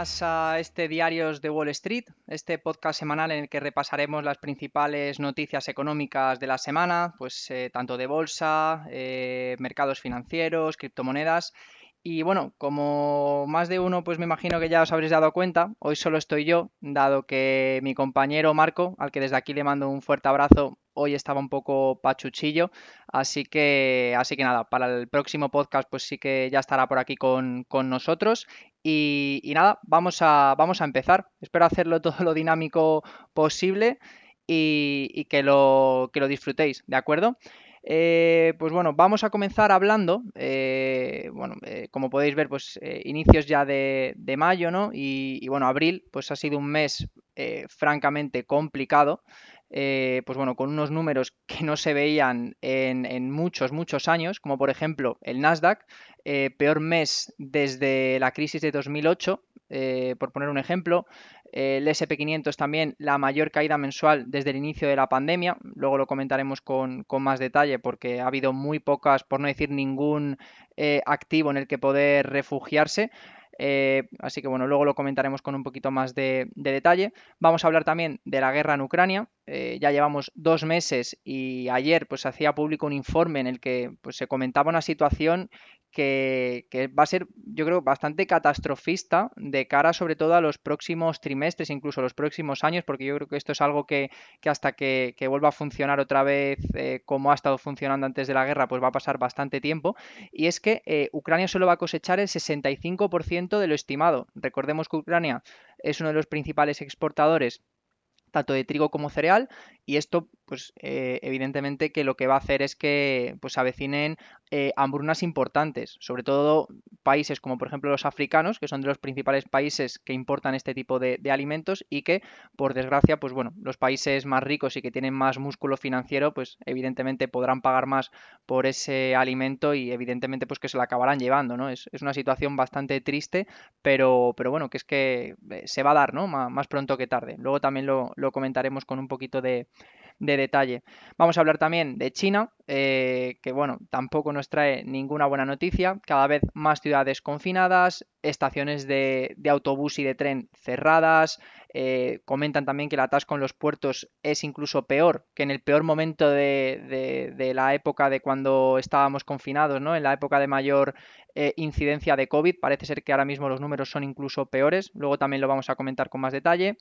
Más a este Diarios de Wall Street, este podcast semanal en el que repasaremos las principales noticias económicas de la semana, pues eh, tanto de bolsa, eh, mercados financieros, criptomonedas. Y bueno, como más de uno, pues me imagino que ya os habréis dado cuenta, hoy solo estoy yo, dado que mi compañero Marco, al que desde aquí le mando un fuerte abrazo, hoy estaba un poco pachuchillo, así que, así que nada, para el próximo podcast pues sí que ya estará por aquí con, nosotros y, nada, vamos a, vamos a empezar. Espero hacerlo todo lo dinámico posible y, que, lo, que lo disfrutéis, ¿de acuerdo? Eh, pues bueno, vamos a comenzar hablando, eh, bueno, eh, como podéis ver, pues inicios ya de, mayo, ¿no? Y, bueno, abril, pues ha sido un mes francamente complicado. Pues bueno, con unos números que no se veían en, muchos, muchos años, como por ejemplo el Nasdaq, peor mes desde la crisis de 2008, eh, por poner un ejemplo, el SP500 también la mayor caída mensual desde el inicio de la pandemia, luego lo comentaremos con, con más detalle porque ha habido muy pocas, por no decir ningún activo en el que poder refugiarse. Eh, así que bueno, luego lo comentaremos con un poquito más de, detalle. Vamos a hablar también de la guerra en Ucrania. Eh, ya llevamos dos meses y ayer pues hacía público un informe en el que pues, se comentaba una situación que, va a ser, yo creo, bastante catastrofista de cara sobre todo a los próximos trimestres, incluso los próximos años, porque yo creo que esto es algo que, hasta que, vuelva a funcionar otra vez eh, como ha estado funcionando antes de la guerra, pues va a pasar bastante tiempo. Y es que eh, Ucrania solo va a cosechar el 65% de lo estimado. Recordemos que Ucrania es uno de los principales exportadores tanto de trigo como cereal y esto pues eh, evidentemente que lo que va a hacer es que pues avecinen eh, hambrunas importantes, sobre todo países como por ejemplo los africanos, que son de los principales países que importan este tipo de, alimentos y que por desgracia pues bueno, los países más ricos y que tienen más músculo financiero pues evidentemente podrán pagar más por ese alimento y evidentemente pues que se lo acabarán llevando, ¿no? Es, una situación bastante triste, pero, pero bueno, que es que eh, se va a dar, ¿no? más pronto que tarde. Luego también lo, lo comentaremos con un poquito de, de detalle. Vamos a hablar también de China, eh, que bueno, tampoco nos trae ninguna buena noticia. Cada vez más ciudades confinadas, estaciones de, autobús y de tren cerradas. Eh, comentan también que el atasco en los puertos es incluso peor que en el peor momento de, de, la época de cuando estábamos confinados, ¿no? En la época de mayor eh, incidencia de COVID. Parece ser que ahora mismo los números son incluso peores. Luego también lo vamos a comentar con más detalle.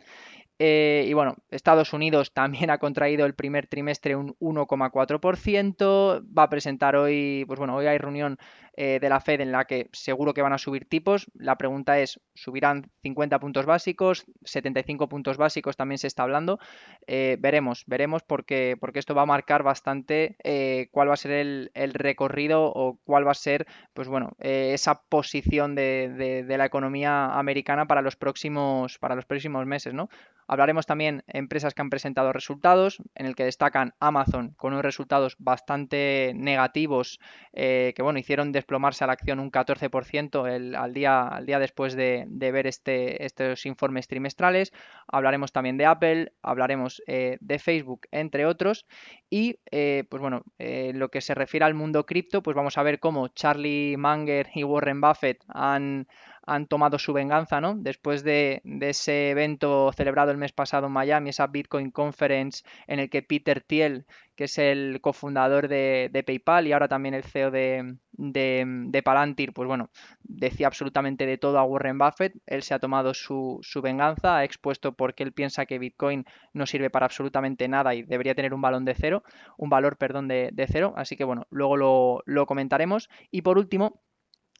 y bueno, Estados Unidos también ha contraído el primer trimestre un 1,4%. Va a presentar hoy, pues bueno, hoy hay reunión eh, de la Fed en la que seguro que van a subir tipos. La pregunta es, ¿subirán 50 puntos básicos? 75 puntos básicos también se está hablando. Eh, veremos, veremos porque, porque esto va a marcar bastante eh, cuál va a ser el, recorrido o cuál va a ser, pues bueno, esa posición de, de, la economía americana para los próximos, para los próximos meses, ¿no? Hablaremos también de empresas que han presentado resultados, en el que destacan Amazon con unos resultados bastante negativos que bueno, hicieron desplomarse a la acción un 14% el, al, día, día después de, ver este, estos informes trimestrales. Hablaremos también de Apple, hablaremos eh, de Facebook, entre otros. Y eh, pues bueno, eh, lo que se refiere al mundo cripto, pues vamos a ver cómo Charlie Munger y Warren Buffett han, han tomado su venganza, ¿no? Después de, ese evento celebrado el mes pasado en Miami, esa Bitcoin Conference en el que Peter Thiel, que es el cofundador de, PayPal y ahora también el CEO de, Palantir, pues bueno, decía absolutamente de todo a Warren Buffett. Él se ha tomado su, venganza, ha expuesto por qué él piensa que Bitcoin no sirve para absolutamente nada y debería tener un balón de cero, un valor, perdón, de, cero. Así que bueno, luego lo comentaremos. Y por último,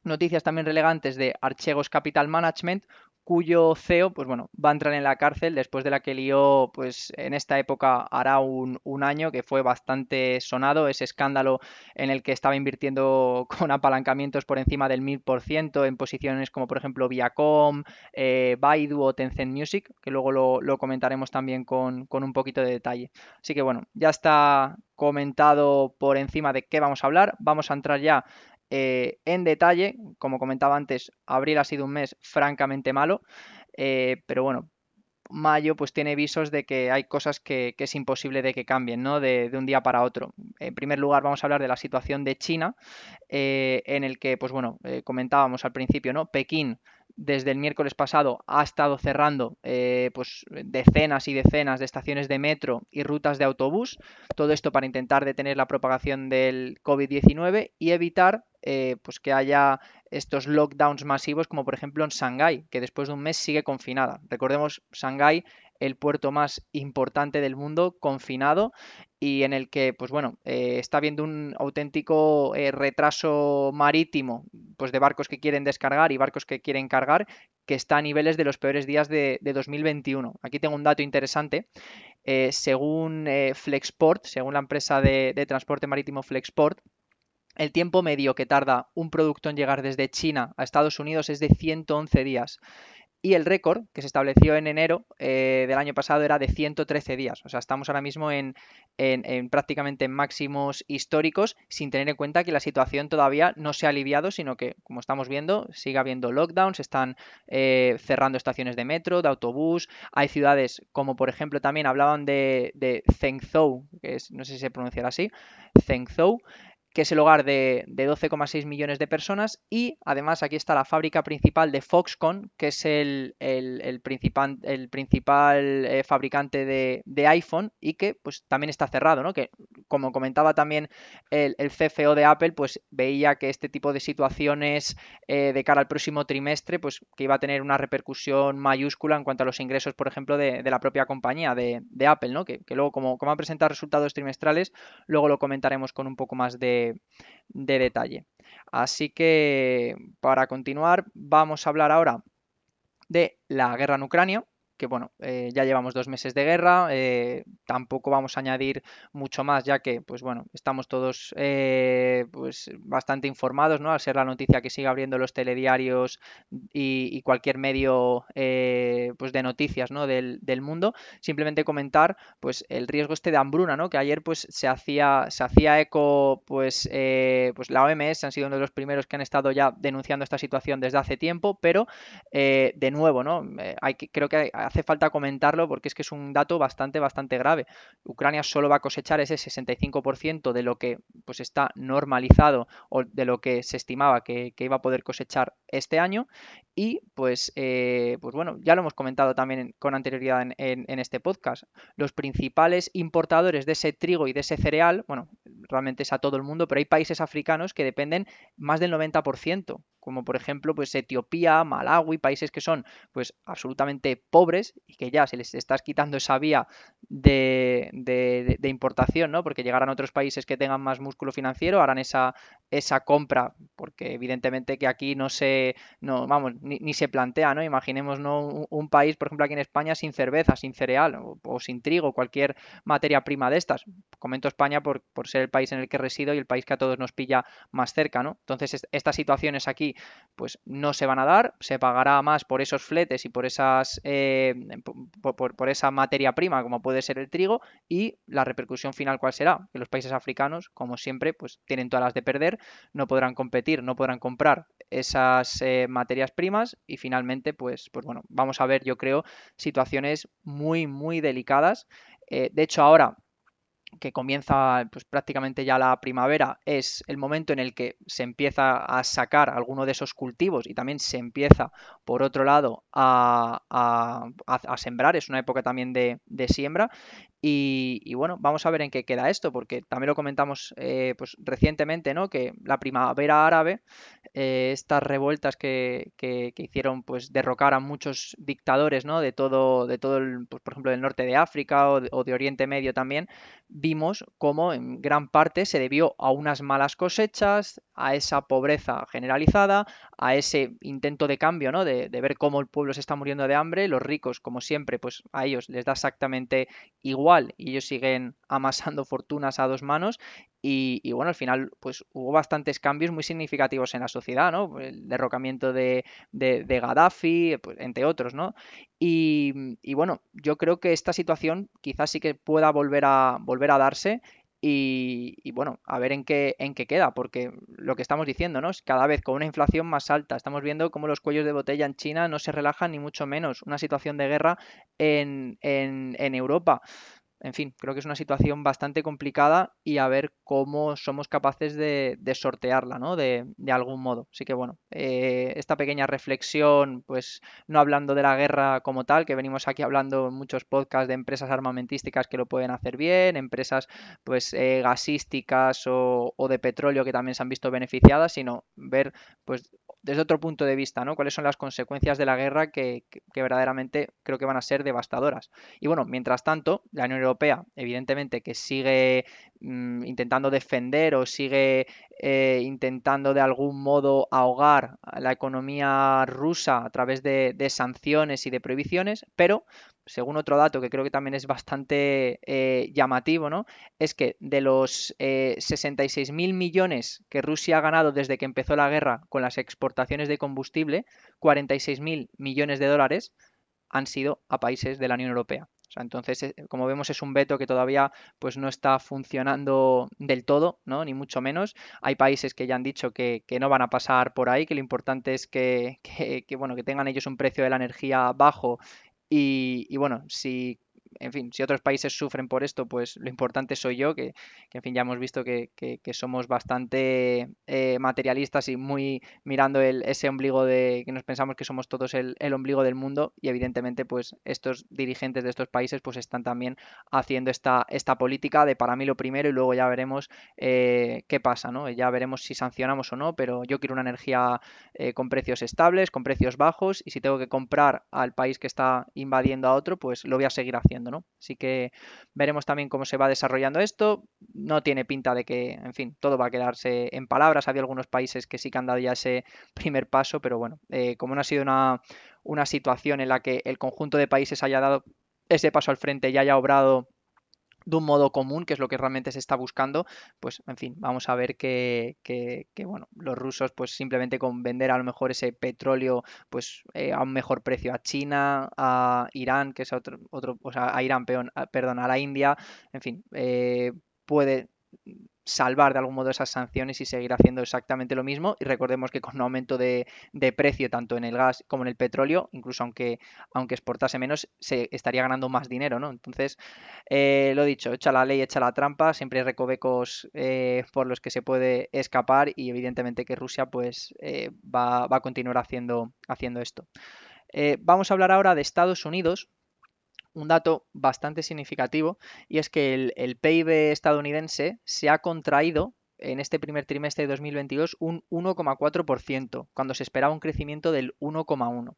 Noticias también relevantes de Archegos Capital Management, cuyo CEO, pues bueno, va a entrar en la cárcel después de la que lió, pues en esta época hará un, año, que fue bastante sonado, ese escándalo en el que estaba invirtiendo con apalancamientos por encima del 1000% en posiciones como por ejemplo Viacom, eh, Baidu o Tencent Music, que luego lo, comentaremos también con, con un poquito de detalle. Así que bueno, ya está comentado por encima de qué vamos a hablar. Vamos a entrar ya eh, en detalle, como comentaba antes, abril ha sido un mes francamente malo, eh, pero bueno, mayo pues tiene visos de que hay cosas que, es imposible de que cambien, ¿no? De, un día para otro. En primer lugar vamos a hablar de la situación de China, eh, en el que, pues bueno, comentábamos al principio, ¿no? Pekín desde el miércoles pasado ha estado cerrando pues decenas y decenas de estaciones de metro y rutas de autobús. Todo esto para intentar detener la propagación del COVID-19 y evitar eh, pues que haya estos lockdowns masivos como por ejemplo en Shanghái, que después de un mes sigue confinada. Recordemos, Shanghái el puerto más importante del mundo confinado y en el que, pues bueno, eh, está habiendo un auténtico eh, retraso marítimo, pues de barcos que quieren descargar y barcos que quieren cargar, que está a niveles de los peores días de, 2021. Aquí tengo un dato interesante. Según Flexport, según la empresa de transporte marítimo Flexport, el tiempo medio que tarda un producto en llegar desde China a Estados Unidos es de 111 días y el récord que se estableció en enero eh, del año pasado era de 113 días. O sea, estamos ahora mismo en, prácticamente en máximos históricos sin tener en cuenta que la situación todavía no se ha aliviado, sino que, como estamos viendo, sigue habiendo lockdowns, están eh, cerrando estaciones de metro, de autobús. Hay ciudades como, por ejemplo, también hablaban de, de Zhengzhou, que es, no sé si se pronunciará así, Zhengzhou, que es el hogar de, 12,6 millones de personas y además aquí está la fábrica principal de Foxconn, que es el, principal, el principal eh, fabricante de, iPhone y que pues también está cerrado, ¿no? Que como comentaba también el, CFO de Apple, pues veía que este tipo de situaciones eh, de cara al próximo trimestre, pues que iba a tener una repercusión mayúscula en cuanto a los ingresos, por ejemplo, de, la propia compañía de, Apple, ¿no? Que, luego como, como ha presentado resultados trimestrales, luego lo comentaremos con un poco más de de, detalle. Así que para continuar vamos a hablar ahora de la guerra en Ucrania, que bueno, eh, ya llevamos dos meses de guerra, eh, tampoco vamos a añadir mucho más, ya que, pues bueno, estamos todos eh, pues bastante informados, ¿no? Al ser la noticia que sigue abriendo los telediarios y, cualquier medio pues de noticias, ¿no? Del, mundo, simplemente comentar, pues, el riesgo este de hambruna, ¿no? Que ayer, pues, se hacía, se hacía eco, pues, pues la OMS han sido uno de los primeros que han estado ya denunciando esta situación desde hace tiempo, pero, de nuevo, ¿no? hay que, creo que hace falta comentarlo porque es que es un dato bastante, bastante grave. Ucrania solo va a cosechar ese 65% de lo que pues está normalizado o de lo que se estimaba que, iba a poder cosechar este año y pues, eh, pues bueno, ya lo hemos comentado también con anterioridad en, este podcast. Los principales importadores de ese trigo y de ese cereal, bueno, realmente es a todo el mundo, pero hay países africanos que dependen más del 90% como por ejemplo pues Etiopía, Malawi, países que son pues absolutamente pobres y que ya se les estás quitando esa vía de, de, importación, ¿no? Porque llegarán otros países que tengan más músculo financiero, harán esa, esa compra, porque evidentemente que aquí no se, no, vamos, ni, se plantea, ¿no? Imaginemos ¿no? Un, país, por ejemplo, aquí en España sin cerveza, sin cereal o, sin trigo, cualquier materia prima de estas. Comento España por, por, ser el país en el que resido y el país que a todos nos pilla más cerca, ¿no? Entonces, estas situaciones aquí, pues no se van a dar, se pagará más por esos fletes y por esas, eh, por, esa materia prima, como puede ser el trigo, y la repercusión final, ¿cuál será? Que los países africanos, como siempre, pues tienen todas las de perder no podrán competir, no podrán comprar esas eh, materias primas y finalmente, pues, pues bueno, vamos a ver, yo creo, situaciones muy, muy delicadas. Eh, de hecho, ahora que comienza pues, prácticamente ya la primavera, es el momento en el que se empieza a sacar alguno de esos cultivos y también se empieza, por otro lado, a, sembrar, es una época también de, siembra Y, bueno, vamos a ver en qué queda esto, porque también lo comentamos eh, pues, recientemente, ¿no? Que la primavera árabe, eh, estas revueltas que, que, hicieron pues derrocar a muchos dictadores, ¿no? De todo, de todo el, pues, por ejemplo, del norte de África o de, o de, Oriente Medio también, vimos cómo en gran parte se debió a unas malas cosechas, a esa pobreza generalizada, a ese intento de cambio, ¿no? De, de ver cómo el pueblo se está muriendo de hambre, los ricos, como siempre, pues a ellos les da exactamente igual y ellos siguen amasando fortunas a dos manos y, bueno, al final pues hubo bastantes cambios muy significativos en la sociedad, ¿no? El derrocamiento de, de, Gaddafi, pues, entre otros, ¿no? Y, bueno, yo creo que esta situación quizás sí que pueda volver a, volver a darse y, bueno, a ver en qué, en qué queda, porque lo que estamos diciendo, ¿no? Es cada vez con una inflación más alta. Estamos viendo cómo los cuellos de botella en China no se relajan ni mucho menos. Una situación de guerra en, en Europa en fin, creo que es una situación bastante complicada y a ver cómo somos capaces de, sortearla, ¿no? De, algún modo. Así que bueno, eh, esta pequeña reflexión, pues no hablando de la guerra como tal, que venimos aquí hablando en muchos podcasts de empresas armamentísticas que lo pueden hacer bien, empresas pues eh, gasísticas o, o de petróleo que también se han visto beneficiadas, sino ver pues desde otro punto de vista, ¿no? Cuáles son las consecuencias de la guerra que, verdaderamente creo que van a ser devastadoras. Y bueno, mientras tanto, la Unión Europea, evidentemente, que sigue mm, intentando defender o sigue eh, intentando de algún modo ahogar la economía rusa a través de, sanciones y de prohibiciones, pero según otro dato que creo que también es bastante eh, llamativo, ¿no? Es que de los eh, 66.000 millones que Rusia ha ganado desde que empezó la guerra con las exportaciones de combustible, 46.000 millones de dólares han sido a países de la Unión Europea entonces, eh, como vemos, es un veto que todavía pues, no está funcionando del todo, ¿no? Ni mucho menos. Hay países que ya han dicho que, no van a pasar por ahí, que lo importante es que, que, bueno, que tengan ellos un precio de la energía bajo y, y, bueno, si en fin, si otros países sufren por esto, pues lo importante soy yo, que, en fin, ya hemos visto que, somos bastante eh, materialistas y muy mirando ese ombligo de que nos pensamos que somos todos el, ombligo del mundo y evidentemente pues estos dirigentes de estos países pues están también haciendo esta, esta política de para mí lo primero y luego ya veremos eh, qué pasa, ¿no? Ya veremos si sancionamos o no, pero yo quiero una energía eh, con precios estables, con precios bajos y si tengo que comprar al país que está invadiendo a otro, pues lo voy a seguir haciendo. Así que veremos también cómo se va desarrollando esto. No tiene pinta de que, en fin, todo va a quedarse en palabras. Había algunos países que sí que han dado ya ese primer paso, pero bueno, eh, como no ha sido una, una situación en la que el conjunto de países haya dado ese paso al frente y haya obrado de un modo común, que es lo que realmente se está buscando, pues en fin, vamos a ver que, bueno, los rusos pues simplemente con vender a lo mejor ese petróleo pues eh, a un mejor precio a China, a Irán, que es otro, otro o sea, a Irán, perdón, a la India, en fin, eh, puede salvar de algún modo esas sanciones y seguir haciendo exactamente lo mismo. Y recordemos que con un aumento de, precio tanto en el gas como en el petróleo, incluso aunque, aunque exportase menos, se estaría ganando más dinero, ¿no? Entonces, eh, lo dicho, echa la ley, echa la trampa, siempre hay recovecos eh, por los que se puede escapar y evidentemente que Rusia pues eh, va, va, a continuar haciendo, haciendo esto. vamos a hablar ahora de Estados Unidos, un dato bastante significativo y es que el, PIB estadounidense se ha contraído en este primer trimestre de 2022 un 1,4%, cuando se esperaba un crecimiento del 1,1%.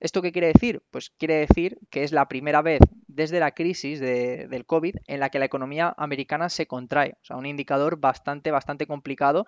¿Esto qué quiere decir? Pues quiere decir que es la primera vez desde la crisis del COVID en la que la economía americana se contrae. O sea, un indicador bastante, bastante complicado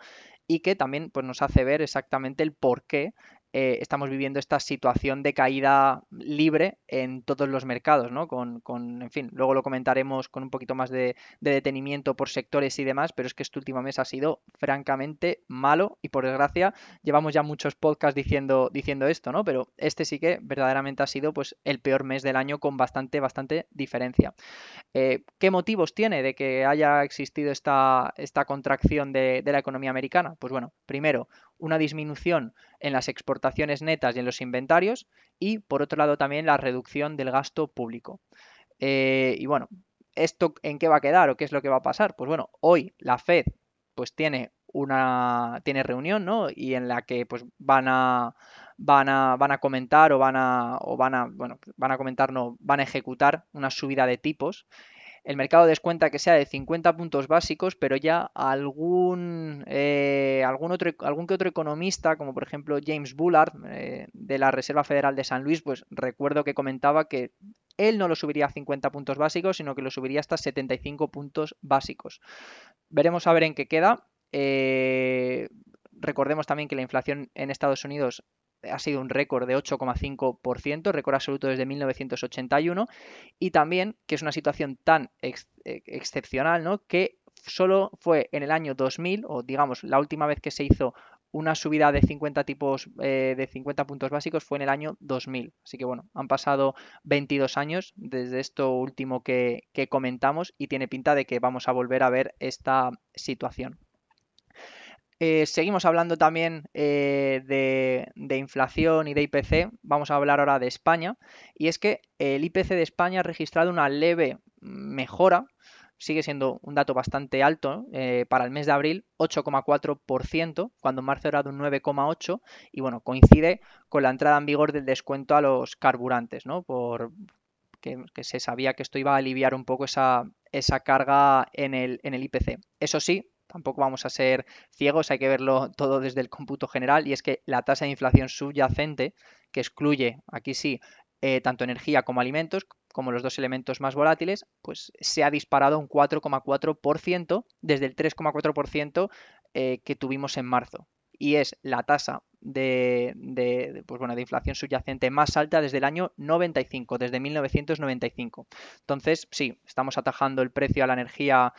y que también pues, nos hace ver exactamente el por qué eh, estamos viviendo esta situación de caída libre en todos los mercados, ¿no? Con, en fin, luego lo comentaremos con un poquito más de, detenimiento por sectores y demás, pero es que este último mes ha sido francamente malo y por desgracia llevamos ya muchos podcasts diciendo, diciendo esto, ¿no? Pero este sí que verdaderamente ha sido pues el peor mes del año con bastante, bastante diferencia. Eh, ¿Qué motivos tiene de que haya existido esta, contracción de la economía americana? Pues bueno, primero, una disminución en las exportaciones netas y en los inventarios y por otro lado también la reducción del gasto público. Eh, y bueno, ¿esto en qué va a quedar o qué es lo que va a pasar? Pues bueno, hoy la Fed pues tiene una tiene reunión, ¿no? Y en la que pues van a van a van a comentar o van a o van a bueno, van a comentar no, van a ejecutar una subida de tipos El mercado descuenta que sea de 50 puntos básicos, pero ya algún, eh, algún, otro, algún que otro economista, como por ejemplo James Bullard, eh, de la Reserva Federal de San Luis, pues recuerdo que comentaba que él no lo subiría a 50 puntos básicos, sino que lo subiría hasta 75 puntos básicos. Veremos a ver en qué queda. Eh, recordemos también que la inflación en Estados Unidos ha sido un récord de 8,5%, récord absoluto desde 1981, y también que es una situación tan e, excepcional, ¿no? Que solo fue en el año 2000, o digamos la última vez que se hizo una subida de 50 tipos eh, de 50 puntos básicos fue en el año 2000. Así que bueno, han pasado 22 años desde esto último que comentamos y tiene pinta de que vamos a volver a ver esta situación. Eh, seguimos hablando también eh, de, inflación y de IPC. Vamos a hablar ahora de España. Y es que el IPC de España ha registrado una leve mejora. Sigue siendo un dato bastante alto eh, para el mes de abril, 8,4%, cuando en marzo era de un 9,8%. Y bueno, coincide con la entrada en vigor del descuento a los carburantes, ¿no? Por, que, se sabía que esto iba a aliviar un poco esa, esa carga en el, en el IPC. Eso sí, tampoco vamos a ser ciegos, hay que verlo todo desde el cómputo general y es que la tasa de inflación subyacente, que excluye, aquí sí, eh, tanto energía como alimentos, como los dos elementos más volátiles, pues se ha disparado un 4,4% desde el 3,4% eh, que tuvimos en marzo. Y es la tasa de, pues bueno, de inflación subyacente más alta desde el año 95, desde 1995. Entonces, sí, estamos atajando el precio a la energía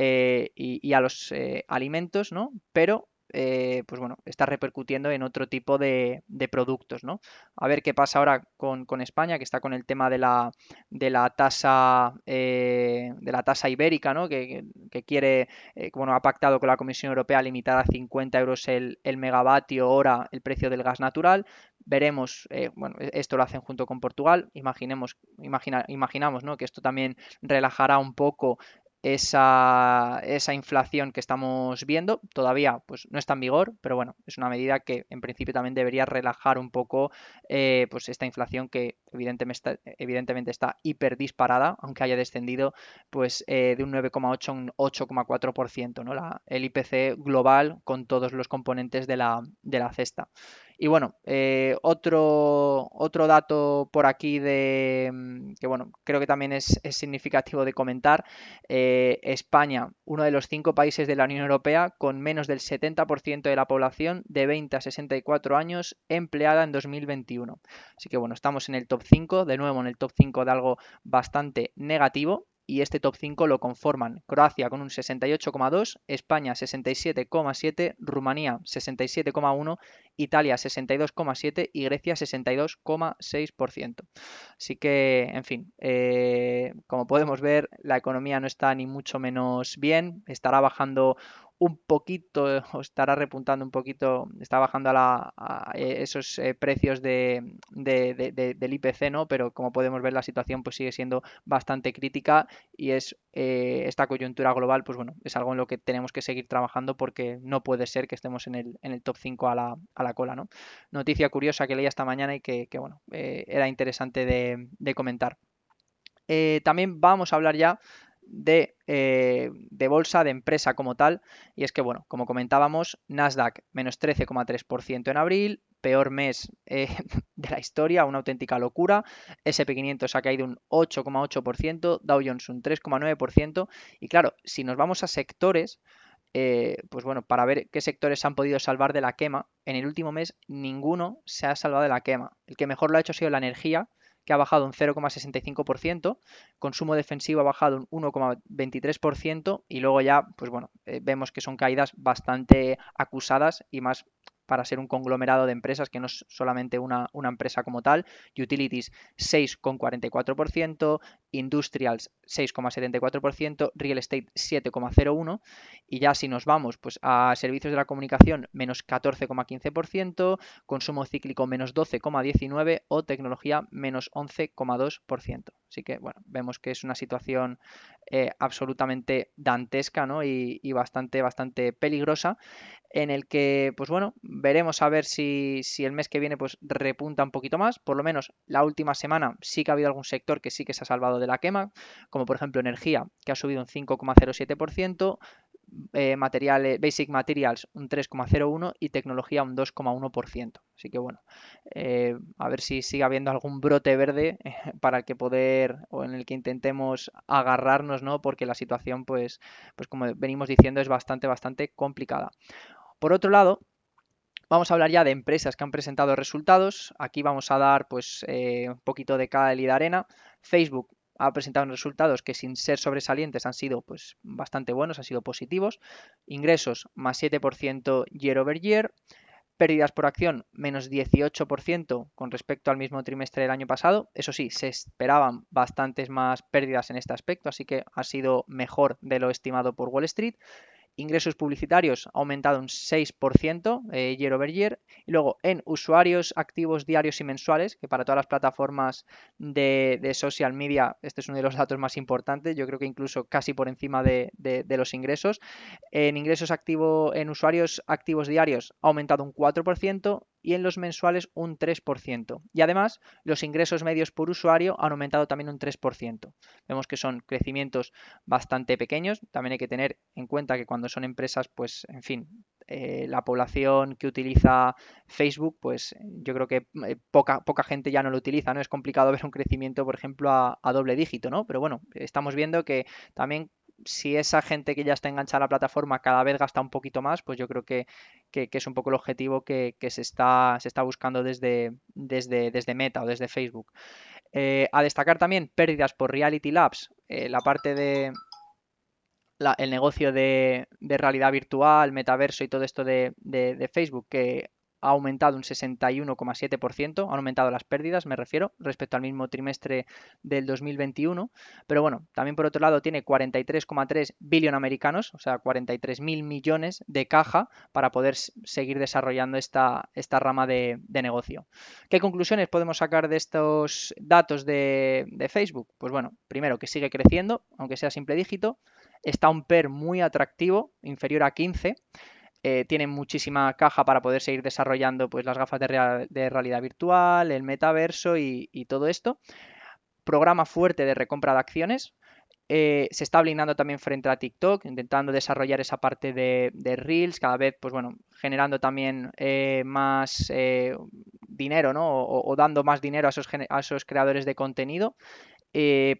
eh, y, a los eh, alimentos, ¿no? Pero eh, pues bueno, está repercutiendo en otro tipo de, productos, ¿no? A ver qué pasa ahora con, España, que está con el tema de la, de la tasa de la tasa ibérica, ¿no? Que, quiere, bueno, ha pactado con la Comisión Europea limitar a 50 euros el, megavatio hora el precio del gas natural. Veremos, bueno, esto lo hacen junto con Portugal. Imaginemos, imaginamos, ¿no? Que esto también relajará un poco esa, esa, inflación que estamos viendo. Todavía pues, no está en vigor, pero bueno, es una medida que en principio también debería relajar un poco eh, pues esta inflación que evidentemente está, evidentemente está hiper disparada, aunque haya descendido pues, eh, de un 9,8 a un 8,4%, ¿no? El IPC global con todos los componentes de la, de la cesta. Y bueno, eh, otro, otro dato por aquí de mm, que bueno, creo que también es, significativo de comentar. Eh, España, uno de los cinco países de la Unión Europea con menos del 70% de la población de 20 a 64 años empleada en 2021. Así que bueno, estamos en el top 5, de nuevo en el top 5 de algo bastante negativo y este top 5 lo conforman Croacia con un 68,2, España 67,7, Rumanía 67,1, Italia 62,7 y Grecia 62,6%. Así que, en fin, eh, como podemos ver, la economía no está ni mucho menos bien, estará bajando un poquito, o estará repuntando un poquito, está bajando a, eh, esos eh, precios de, del IPC, ¿no? Pero como podemos ver, la situación pues sigue siendo bastante crítica y es eh, esta coyuntura global, pues bueno, es algo en lo que tenemos que seguir trabajando porque no puede ser que estemos en el, top 5 a la, cola, ¿no? Noticia curiosa que leí esta mañana y que, que bueno, era interesante de, comentar. también vamos a hablar ya eh, de, bolsa, de empresa como tal. Y es que, bueno, como comentábamos, Nasdaq menos 13,3% en abril, peor mes eh, de la historia, una auténtica locura. SP500 ha caído un 8,8%, Dow Jones un 3,9%. Y claro, si nos vamos a sectores, eh, pues bueno, para ver qué sectores se han podido salvar de la quema, en el último mes ninguno se ha salvado de la quema. El que mejor lo ha hecho ha sido la energía, que ha bajado un 0,65%, consumo defensivo ha bajado un 1,23% y luego ya, pues bueno, eh, vemos que son caídas bastante acusadas y más para ser un conglomerado de empresas que no es solamente una, una empresa como tal. Utilities 6,44%, Industrials 6,74%, Real Estate 7,01% y ya si nos vamos pues, a servicios de la comunicación menos 14,15%, consumo cíclico menos 12,19% o tecnología menos 11,2%. Así que bueno, vemos que es una situación eh, absolutamente dantesca ¿no? y, bastante, bastante peligrosa. en el que, pues bueno, veremos a ver si, el mes que viene pues repunta un poquito más. Por lo menos la última semana sí que ha habido algún sector que sí que se ha salvado de la quema, como por ejemplo energía, que ha subido un 5,07%, eh, materiales, Basic Materials un 3,01% y tecnología un 2,1%. Así que bueno, eh, a ver si sigue habiendo algún brote verde eh, para el que poder o en el que intentemos agarrarnos, ¿no? Porque la situación, pues, pues como venimos diciendo, es bastante, bastante complicada. Por otro lado, Vamos a hablar ya de empresas que han presentado resultados. Aquí vamos a dar pues un poquito de cal y de arena. Facebook ha presentado resultados que sin ser sobresalientes han sido pues bastante buenos, han sido positivos. Ingresos más 7% year over year. Pérdidas por acción menos 18% con respecto al mismo trimestre del año pasado. Eso sí, se esperaban bastantes más pérdidas en este aspecto, así que ha sido mejor de lo estimado por Wall Street ingresos publicitarios ha aumentado un 6% eh, year over year. Y luego en usuarios activos diarios y mensuales, que para todas las plataformas de, social media este es uno de los datos más importantes, yo creo que incluso casi por encima de, de los ingresos. En ingresos activos, en usuarios activos diarios ha aumentado un 4% y en los mensuales un 3%. Y además, los ingresos medios por usuario han aumentado también un 3%. Vemos que son crecimientos bastante pequeños. También hay que tener en cuenta que cuando son empresas, pues, en fin, eh, la población que utiliza Facebook, pues yo creo que eh, poca, poca gente ya no lo utiliza, ¿no? Es complicado ver un crecimiento, por ejemplo, a, a doble dígito, ¿no? Pero bueno, estamos viendo que también si esa gente que ya está enganchada a la plataforma cada vez gasta un poquito más, pues yo creo que, es un poco el objetivo que, se, está, se está buscando desde, desde, desde Meta o desde Facebook. Eh, a destacar también pérdidas por Reality Labs, eh, la parte de el negocio de, realidad virtual, metaverso y todo esto de, de Facebook, que ha aumentado un 61,7%, han aumentado las pérdidas, me refiero, respecto al mismo trimestre del 2021. Pero bueno, también por otro lado tiene 43,3 billones americanos, o sea, 43 mil millones de caja para poder seguir desarrollando esta, esta rama de, negocio. ¿Qué conclusiones podemos sacar de estos datos de, de Facebook? Pues bueno, primero que sigue creciendo, aunque sea simple dígito. Está un PER muy atractivo, inferior a 15 eh, tienen muchísima caja para poder seguir desarrollando pues, las gafas de, realidad virtual, el metaverso y, todo esto. Programa fuerte de recompra de acciones. Eh, se está blindando también frente a TikTok, intentando desarrollar esa parte de, Reels, cada vez, pues bueno, generando también eh, más dinero, ¿no? O, dando más dinero a esos, creadores de contenido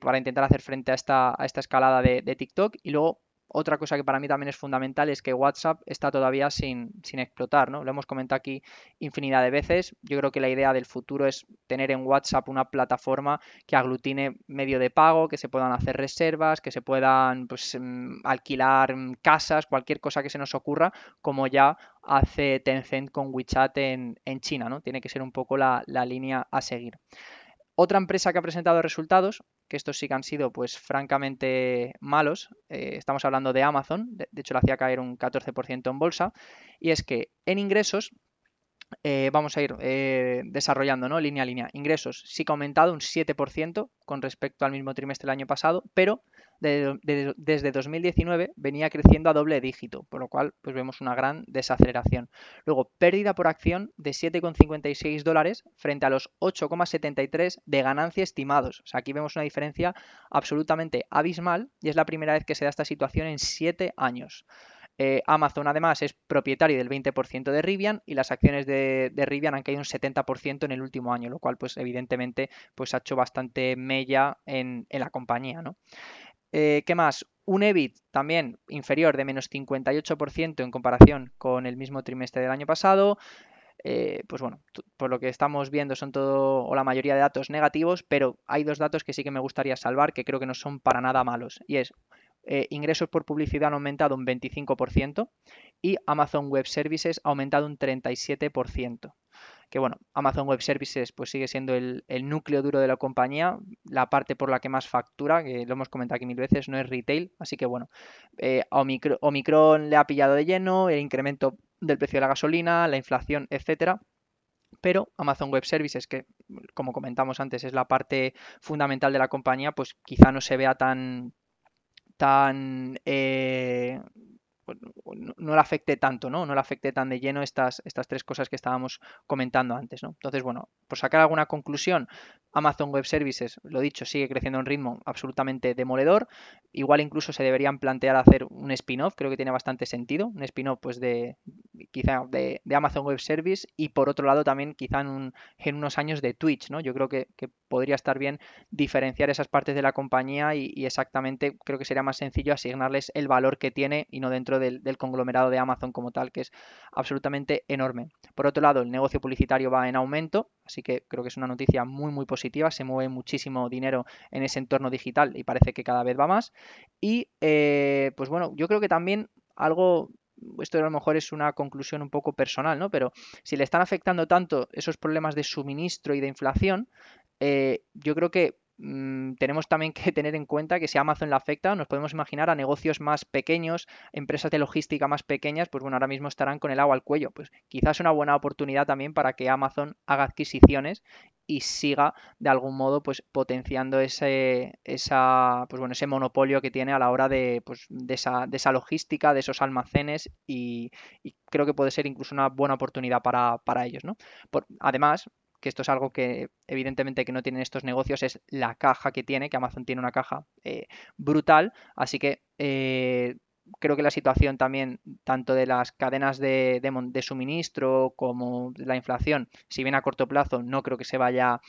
para intentar hacer frente a esta, a esta escalada de, de TikTok. Y luego otra cosa que para mí también es fundamental es que WhatsApp está todavía sin, explotar, ¿no? Lo hemos comentado aquí infinidad de veces. Yo creo que la idea del futuro es tener en WhatsApp una plataforma que aglutine medio de pago, que se puedan hacer reservas, que se puedan pues, mm, alquilar mm, casas, cualquier cosa que se nos ocurra, como ya hace Tencent con WeChat en, China, ¿no? Tiene que ser un poco la, la línea a seguir. Otra empresa que ha presentado resultados, que estos sí que han sido pues francamente malos, eh, estamos hablando de Amazon, de, hecho le hacía caer un 14% en bolsa, y es que en ingresos eh, vamos a ir eh, desarrollando, ¿no? Línea a línea. Ingresos sí que ha aumentado un 7% con respecto al mismo trimestre del año pasado, pero desde 2019 venía creciendo a doble dígito, por lo cual pues vemos una gran desaceleración. Luego, pérdida por acción de 7,56 dólares frente a los 8,73 de ganancia estimados. O sea, aquí vemos una diferencia absolutamente abismal y es la primera vez que se da esta situación en 7 años. Eh, Amazon además es propietario del 20% de Rivian y las acciones de, Rivian han caído un 70% en el último año, lo cual pues evidentemente pues ha hecho bastante mella en, la compañía, ¿no? Eh, ¿Qué más? Un EBIT también inferior de menos 58% en comparación con el mismo trimestre del año pasado. Eh, pues bueno, por lo que estamos viendo son todo o la mayoría de datos negativos, pero hay dos datos que sí que me gustaría salvar que creo que no son para nada malos. Y es eh, ingresos por publicidad han aumentado un 25% y Amazon Web Services ha aumentado un 37%. Que bueno, Amazon Web Services pues sigue siendo el, núcleo duro de la compañía, la parte por la que más factura, que lo hemos comentado aquí mil veces, no es retail, así que bueno, eh, Omicron, le ha pillado de lleno, el incremento del precio de la gasolina, la inflación, etcétera pero Amazon Web Services, que como comentamos antes es la parte fundamental de la compañía, pues quizá no se vea tan, tan, eh, pues, no, le afecte tanto, ¿no? No le afecte tan de lleno estas, estas tres cosas que estábamos comentando antes, ¿no? Entonces, bueno, por sacar alguna conclusión, Amazon Web Services, lo dicho, sigue creciendo en ritmo absolutamente demoledor. Igual incluso se deberían plantear hacer un spin-off, creo que tiene bastante sentido, un spin-off pues de quizá de, Amazon Web Service y por otro lado también quizá en, unos años de Twitch, ¿no? Yo creo que, podría estar bien diferenciar esas partes de la compañía y, exactamente creo que sería más sencillo asignarles el valor que tiene y no dentro del, conglomerado de Amazon como tal, que es absolutamente enorme. Por otro lado, el negocio publicitario va en aumento, así que creo que es una noticia muy muy positiva, se mueve muchísimo dinero en ese entorno digital y parece que cada vez va más. Y eh, pues bueno, yo creo que también algo esto a lo mejor es una conclusión un poco personal, ¿no? Pero si le están afectando tanto esos problemas de suministro y de inflación, eh, yo creo que Mm, tenemos también que tener en cuenta que si Amazon le afecta, nos podemos imaginar a negocios más pequeños, empresas de logística más pequeñas, pues bueno, ahora mismo estarán con el agua al cuello. Pues quizás una buena oportunidad también para que Amazon haga adquisiciones y siga de algún modo pues potenciando ese esa pues bueno ese monopolio que tiene a la hora de, pues, de, esa, de esa logística de esos almacenes y, creo que puede ser incluso una buena oportunidad para, para ellos ¿no? Por, además que esto es algo que evidentemente que no tienen estos negocios, es la caja que tiene, que Amazon tiene una caja eh, brutal, así que eh, creo que la situación también, tanto de las cadenas de, suministro como de la inflación, si bien a corto plazo no creo que se vaya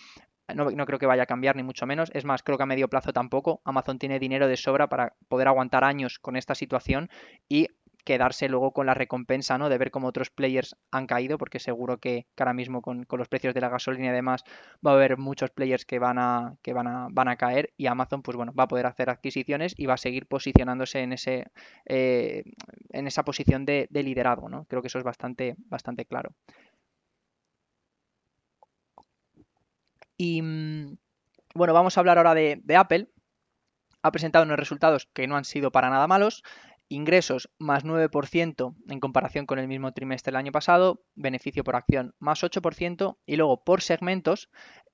no, no, creo que vaya a cambiar, ni mucho menos. Es más, creo que a medio plazo tampoco. Amazon tiene dinero de sobra para poder aguantar años con esta situación y quedarse luego con la recompensa, ¿no? De ver cómo otros players han caído, porque seguro que, ahora mismo con, los precios de la gasolina y demás va a haber muchos players que van a, que van a, van a caer y Amazon, pues bueno, va a poder hacer adquisiciones y va a seguir posicionándose en ese eh, en esa posición de, liderazgo, ¿no? Creo que eso es bastante, bastante claro. Y mm, bueno, vamos a hablar ahora de, de Apple. Ha presentado unos resultados que no han sido para nada malos ingresos más 9% en comparación con el mismo trimestre del año pasado, beneficio por acción más 8% y luego por segmentos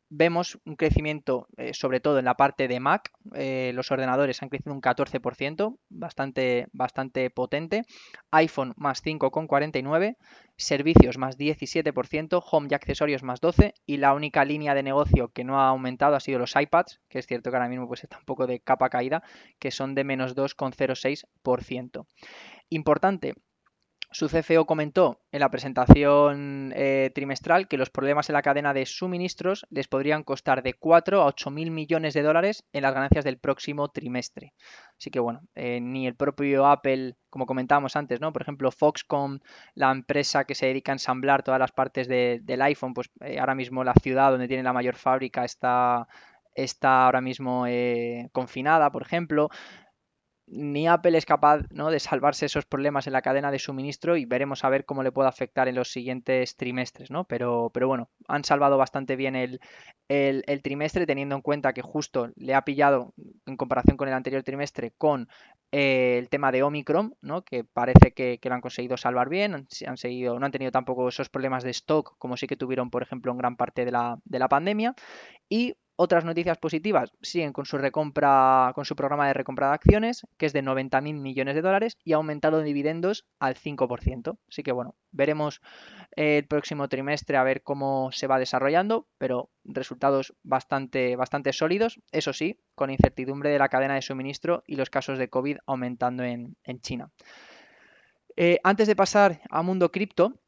vemos un crecimiento eh, sobre todo en la parte de Mac, eh, los ordenadores han crecido un 14%, bastante, bastante potente, iPhone más 5,49%, servicios más 17%, home y accesorios más 12% y la única línea de negocio que no ha aumentado ha sido los iPads, que es cierto que ahora mismo pues está un poco de capa caída, que son de menos 2,06%. Importante, su CFO comentó en la presentación eh, trimestral que los problemas en la cadena de suministros les podrían costar de 4 a 8 mil millones de dólares en las ganancias del próximo trimestre. Así que bueno, eh, ni el propio Apple, como comentábamos antes, ¿no? Por ejemplo, Foxconn, la empresa que se dedica a ensamblar todas las partes del iPhone, pues eh, ahora mismo la ciudad donde tiene la mayor fábrica está está ahora mismo confinada, por ejemplo ni Apple es capaz ¿no? de salvarse esos problemas en la cadena de suministro y veremos a ver cómo le puede afectar en los siguientes trimestres, ¿no? Pero, pero bueno, han salvado bastante bien el, trimestre teniendo en cuenta que justo le ha pillado en comparación con el anterior trimestre con eh, el tema de Omicron, ¿no? Que parece que, lo han conseguido salvar bien, han, seguido, no han tenido tampoco esos problemas de stock como sí que tuvieron, por ejemplo, en gran parte de la, de la pandemia y otras noticias positivas siguen con su recompra, con su programa de recompra de acciones, que es de 90.000 millones de dólares y ha aumentado dividendos al 5%. Así que bueno, veremos el próximo trimestre a ver cómo se va desarrollando, pero resultados bastante, bastante sólidos, eso sí, con incertidumbre de la cadena de suministro y los casos de COVID aumentando en, China. Eh, antes de pasar a mundo cripto,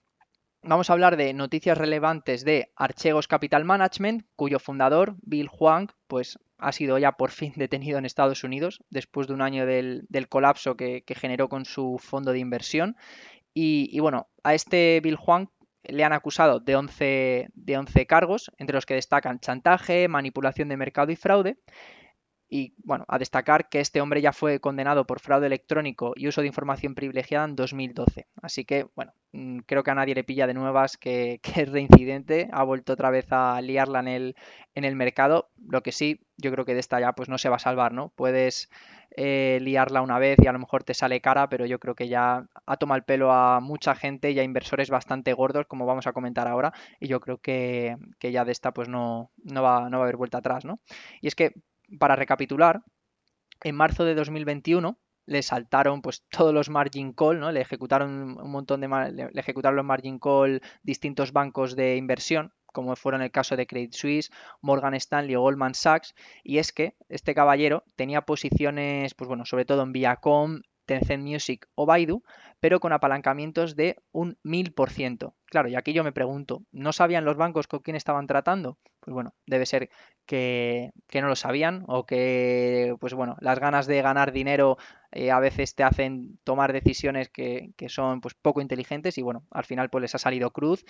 vamos a hablar de noticias relevantes de Archegos Capital Management, cuyo fundador, Bill Huang, pues ha sido ya por fin detenido en Estados Unidos después de un año del, colapso que, generó con su fondo de inversión. Y, bueno, a este Bill Huang le han acusado de 11, de 11 cargos, entre los que destacan chantaje, manipulación de mercado y fraude. Y bueno, a destacar que este hombre ya fue condenado por fraude electrónico y uso de información privilegiada en 2012. Así que, bueno, mm, creo que a nadie le pilla de nuevas que, es reincidente, ha vuelto otra vez a liarla en el, en el mercado. Lo que sí, yo creo que de esta ya pues no se va a salvar, ¿no? Puedes eh, liarla una vez y a lo mejor te sale cara, pero yo creo que ya ha tomado el pelo a mucha gente y a inversores bastante gordos, como vamos a comentar ahora, y yo creo que, que ya de esta pues no, no, va, no va a haber vuelta atrás, ¿no? Y es que para recapitular, en marzo de 2021, le saltaron pues todos los margin call, ¿no? Le ejecutaron un montón de le, ejecutaron los margin call distintos bancos de inversión, como fueron el caso de Credit Suisse, Morgan Stanley o Goldman Sachs, y es que este caballero tenía posiciones, pues bueno, sobre todo en Viacom, Tencent Music o Baidu, pero con apalancamientos de un 1000%. Claro, y aquí yo me pregunto, ¿no sabían los bancos con quién estaban tratando? Pues bueno, debe ser que, no lo sabían o que, pues bueno, las ganas de ganar dinero eh, a veces te hacen tomar decisiones que, son pues poco inteligentes y bueno, al final pues les ha salido cruz,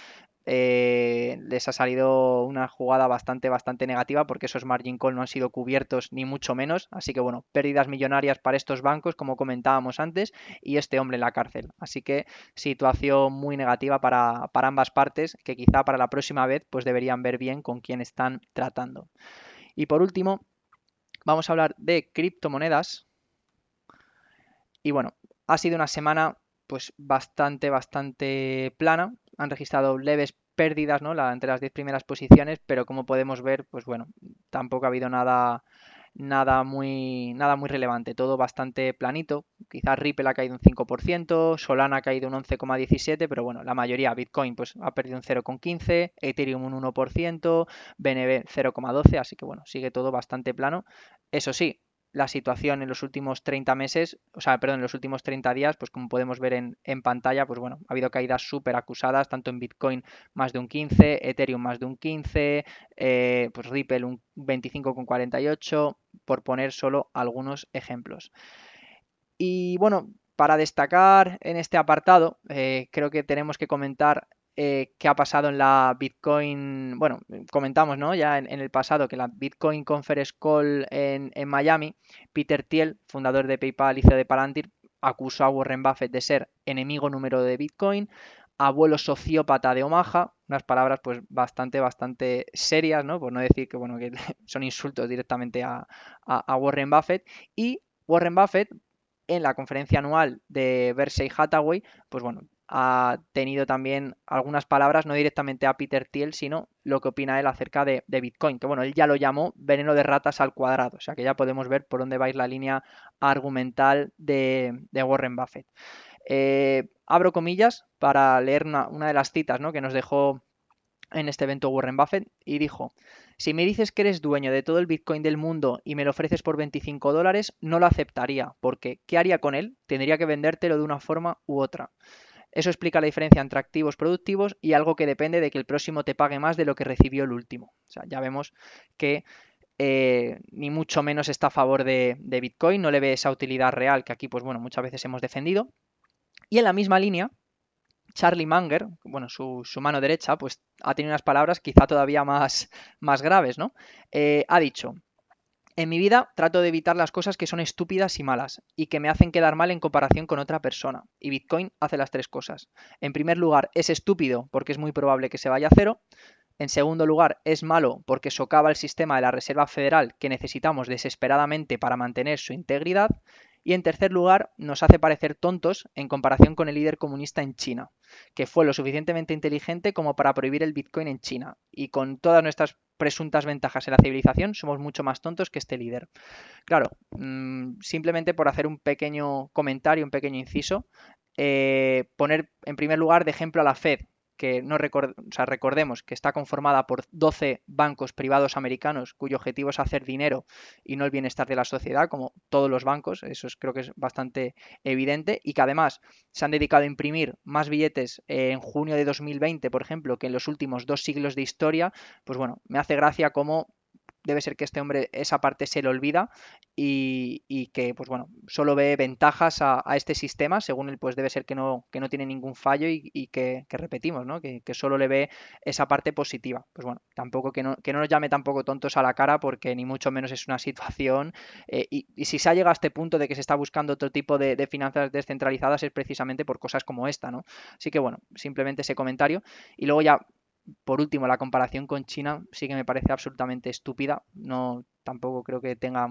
eh, les ha salido una jugada bastante, bastante negativa porque esos margin call no han sido cubiertos ni mucho menos, así que bueno, pérdidas millonarias para estos bancos como comentábamos antes y este hombre en la cárcel, así que situación muy negativa para, ambas partes que quizá para la próxima vez pues deberían ver bien con quién están tratando. Y por último, vamos a hablar de criptomonedas, y bueno, ha sido una semana pues bastante, bastante plana. Han registrado leves pérdidas, ¿no? Entre las 10 primeras posiciones, pero como podemos ver, pues bueno, tampoco ha habido nada, nada muy, nada muy relevante, todo bastante planito. Quizás Ripple ha caído un 5%, Solana ha caído un 11,17%, pero bueno, la mayoría, Bitcoin pues ha perdido un 0,15%, Ethereum un 1%, BNB 0,12%, así que bueno, sigue todo bastante plano. Eso sí, la situación en los últimos 30 meses, o sea, perdón, en los últimos 30 días, pues como podemos ver en, pantalla, pues bueno, ha habido caídas súper acusadas, tanto en Bitcoin más de un 15, Ethereum más de un 15, eh, pues Ripple un 25,48, por poner solo algunos ejemplos. Y bueno, para destacar en este apartado, eh, creo que tenemos que comentar eh, qué ha pasado en la Bitcoin, bueno, comentamos ¿no? ya en, el pasado que la Bitcoin Conference Call en, Miami, Peter Thiel, fundador de PayPal y CEO de Palantir, acusó a Warren Buffett de ser enemigo número de Bitcoin, abuelo sociópata de Omaha, unas palabras pues bastante, bastante serias, ¿no? Por no decir que, bueno, que son insultos directamente a, a Warren Buffett. Y Warren Buffett, en la conferencia anual de Berkshire Hathaway, pues bueno, ha tenido también algunas palabras, no directamente a Peter Thiel, sino lo que opina él acerca de, Bitcoin, que bueno, él ya lo llamó veneno de ratas al cuadrado, o sea que ya podemos ver por dónde va a ir la línea argumental de, Warren Buffett. Eh, abro comillas para leer una, una de las citas ¿no? que nos dejó en este evento Warren Buffett y dijo, si me dices que eres dueño de todo el Bitcoin del mundo y me lo ofreces por 25 dólares, no lo aceptaría, porque ¿qué haría con él? Tendría que vendértelo de una forma u otra. Eso explica la diferencia entre activos productivos y algo que depende de que el próximo te pague más de lo que recibió el último. O sea, ya vemos que eh, ni mucho menos está a favor de, Bitcoin, no le ve esa utilidad real que aquí, pues bueno, muchas veces hemos defendido. Y en la misma línea, Charlie Munger, bueno, su, mano derecha, pues ha tenido unas palabras quizá todavía más, más graves, ¿no? Eh, ha dicho, en mi vida trato de evitar las cosas que son estúpidas y malas y que me hacen quedar mal en comparación con otra persona. Y Bitcoin hace las tres cosas. En primer lugar, es estúpido porque es muy probable que se vaya a cero. En segundo lugar, es malo porque socava el sistema de la Reserva Federal que necesitamos desesperadamente para mantener su integridad. Y en tercer lugar, nos hace parecer tontos en comparación con el líder comunista en China, que fue lo suficientemente inteligente como para prohibir el Bitcoin en China. Y con todas nuestras presuntas ventajas en la civilización, somos mucho más tontos que este líder. Claro, mm, simplemente por hacer un pequeño comentario, un pequeño inciso, eh, poner en primer lugar de ejemplo a la Fed, que no recordemos que está conformada por 12 bancos privados americanos cuyo objetivo es hacer dinero y no el bienestar de la sociedad, como todos los bancos, eso creo que es bastante evidente, y que además se han dedicado a imprimir más billetes en junio de 2020, por ejemplo, que en los últimos dos siglos de historia, pues bueno, me hace gracia cómo debe ser que este hombre esa parte se le olvida y, que, pues bueno, solo ve ventajas a, este sistema, según él, pues debe ser que no, que no tiene ningún fallo y, que, repetimos, ¿no? Que, solo le ve esa parte positiva. Pues bueno, tampoco que no, que no nos llame tampoco tontos a la cara porque ni mucho menos es una situación eh, y, si se ha llegado a este punto de que se está buscando otro tipo de, de finanzas descentralizadas es precisamente por cosas como esta, ¿no? Así que bueno, simplemente ese comentario y luego ya por último, la comparación con China sí que me parece absolutamente estúpida. No, tampoco creo que tenga,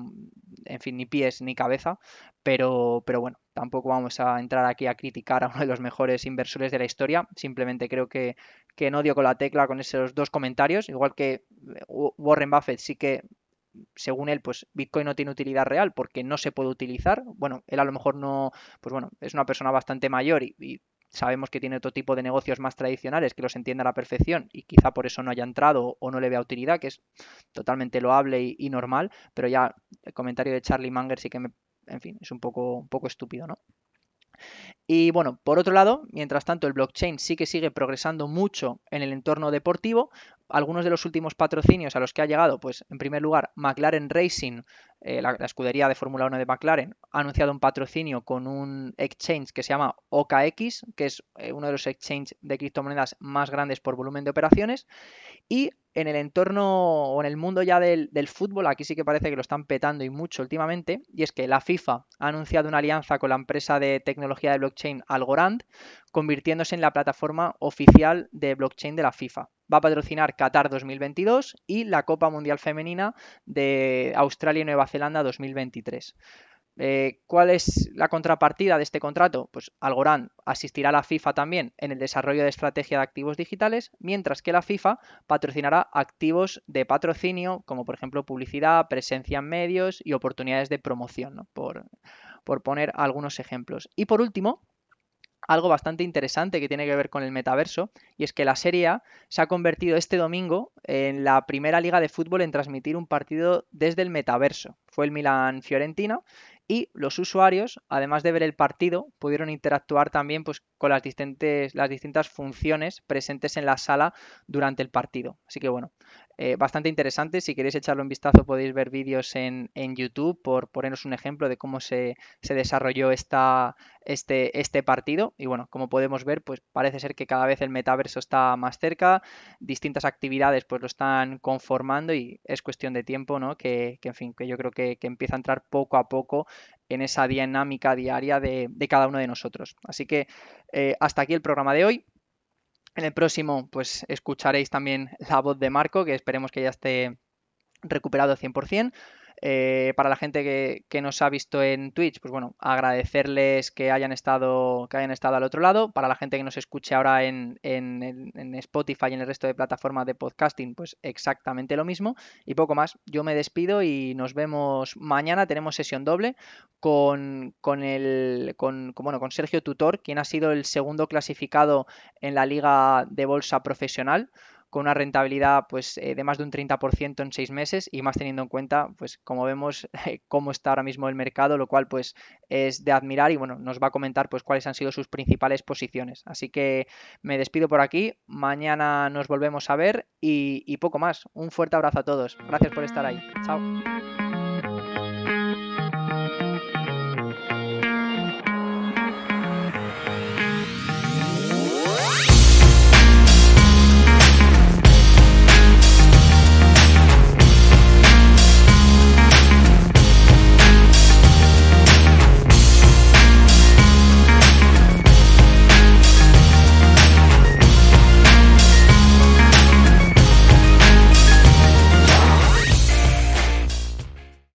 en fin, ni pies ni cabeza, pero, pero bueno, tampoco vamos a entrar aquí a criticar a uno de los mejores inversores de la historia. Simplemente creo que, que no dio con la tecla con esos dos comentarios, igual que Warren Buffett sí que según él, pues Bitcoin no tiene utilidad real porque no se puede utilizar. Bueno, él a lo mejor no, pues bueno, es una persona bastante mayor y, sabemos que tiene otro tipo de negocios más tradicionales que los entiende a la perfección y quizá por eso no haya entrado o no le vea utilidad, que es totalmente loable y, y normal, pero ya el comentario de Charlie Munger sí que me, en fin, es un poco, un poco estúpido, ¿no? Y bueno, por otro lado, mientras tanto, el blockchain sí que sigue progresando mucho en el entorno deportivo. Algunos de los últimos patrocinios a los que ha llegado, pues en primer lugar, McLaren Racing, eh, la, escudería de Fórmula 1 de McLaren, ha anunciado un patrocinio con un exchange que se llama OKX, que es eh, uno de los exchanges de criptomonedas más grandes por volumen de operaciones. Y en el entorno o en el mundo ya del, fútbol, aquí sí que parece que lo están petando y mucho últimamente, y es que la FIFA ha anunciado una alianza con la empresa de tecnología de blockchain Algorand, convirtiéndose en la plataforma oficial de blockchain de la FIFA. Va a patrocinar Qatar 2022 y la Copa Mundial Femenina de Australia y Nueva Zelanda 2023. Eh, ¿Cuál es la contrapartida de este contrato? Pues Algorand asistirá a la FIFA también en el desarrollo de estrategia de activos digitales, mientras que la FIFA patrocinará activos de patrocinio, como por ejemplo publicidad, presencia en medios y oportunidades de promoción, por, por poner algunos ejemplos. Y por último, algo bastante interesante que tiene que ver con el metaverso, y es que la Serie A se ha convertido este domingo en la primera liga de fútbol en transmitir un partido desde el metaverso. Fue el Milan Fiorentina y los usuarios, además de ver el partido, pudieron interactuar también pues, con las, las distintas funciones presentes en la sala durante el partido. Así que bueno, eh, bastante interesante. Si queréis echarle un vistazo podéis ver vídeos en, YouTube por poneros un ejemplo de cómo se, desarrolló esta, este, este partido. Y bueno, como podemos ver, pues parece ser que cada vez el metaverso está más cerca, distintas actividades pues lo están conformando y es cuestión de tiempo, ¿no? Que, en fin, que yo creo que, empieza a entrar poco a poco en esa dinámica diaria de, cada uno de nosotros. Así que eh, hasta aquí el programa de hoy. En el próximo, pues escucharéis también la voz de Marco, que esperemos que ya esté recuperado 100%. Eh, para la gente que, nos ha visto en Twitch, pues bueno, agradecerles que hayan estado, que hayan estado al otro lado. Para la gente que nos escuche ahora en, Spotify y en el resto de plataformas de podcasting, pues exactamente lo mismo. Y poco más. Yo me despido y nos vemos mañana. Tenemos sesión doble con, con el con, bueno, con Sergio Tutor, quien ha sido el segundo clasificado en la liga de bolsa profesional con una rentabilidad pues, eh, de más de un 30% en seis meses y más teniendo en cuenta, pues como vemos, cómo está ahora mismo el mercado, lo cual pues es de admirar y bueno, nos va a comentar pues cuáles han sido sus principales posiciones. Así que me despido por aquí, mañana nos volvemos a ver y, y poco más. Un fuerte abrazo a todos. Gracias por estar ahí. Chao.